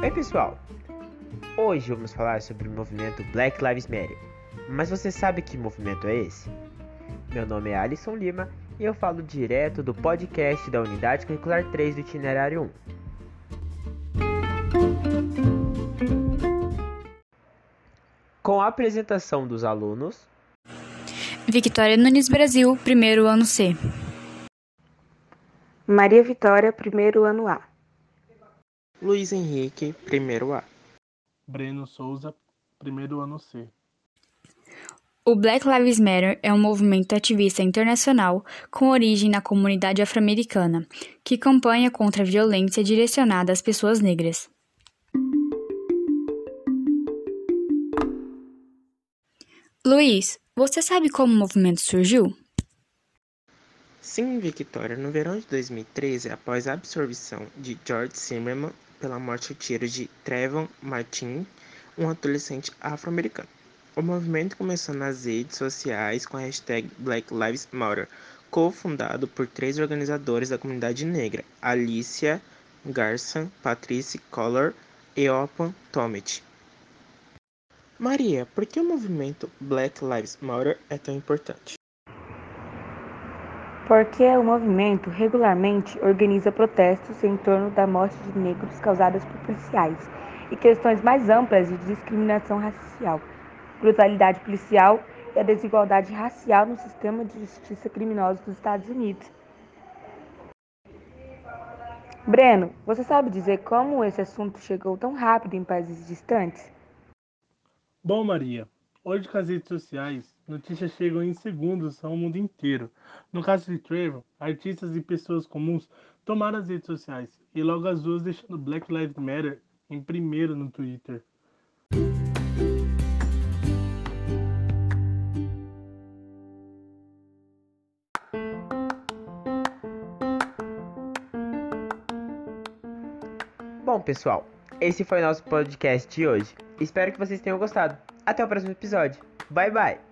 Oi, pessoal! Hoje vamos falar sobre o movimento Black Lives Matter. Mas você sabe que movimento é esse? Meu nome é Alisson Lima e eu falo direto do podcast da Unidade Curricular 3 do Itinerário 1. Com a apresentação dos alunos. Victoria Nunes Brasil, primeiro ano C. Maria Vitória, primeiro ano A. Luiz Henrique, primeiro A. Breno Souza, primeiro ano C. O Black Lives Matter é um movimento ativista internacional com origem na comunidade afro-americana, que campanha contra a violência direcionada às pessoas negras. Luiz, você sabe como o movimento surgiu? Sim, Victoria. No verão de 2013, após a absorção de George Zimmerman pela morte a tiro de Trayvon Martin, um adolescente afro-americano. O movimento começou nas redes sociais com a hashtag Black Lives Matter, cofundado por três organizadores da comunidade negra, Alicia Garson, Patrice Collor e Opan Tomet. Maria, por que o movimento Black Lives Matter é tão importante? Porque o movimento regularmente organiza protestos em torno da morte de negros causadas por policiais e questões mais amplas de discriminação racial, brutalidade policial e a desigualdade racial no sistema de justiça criminosa dos Estados Unidos. Breno, você sabe dizer como esse assunto chegou tão rápido em países distantes? Bom, Maria, hoje com as redes sociais, notícias chegam em segundos ao mundo inteiro. No caso de Trevor, artistas e pessoas comuns tomaram as redes sociais e logo as duas deixando Black Lives Matter em primeiro no Twitter. Bom, pessoal, esse foi o nosso podcast de hoje. Espero que vocês tenham gostado. Até o próximo episódio. Bye bye!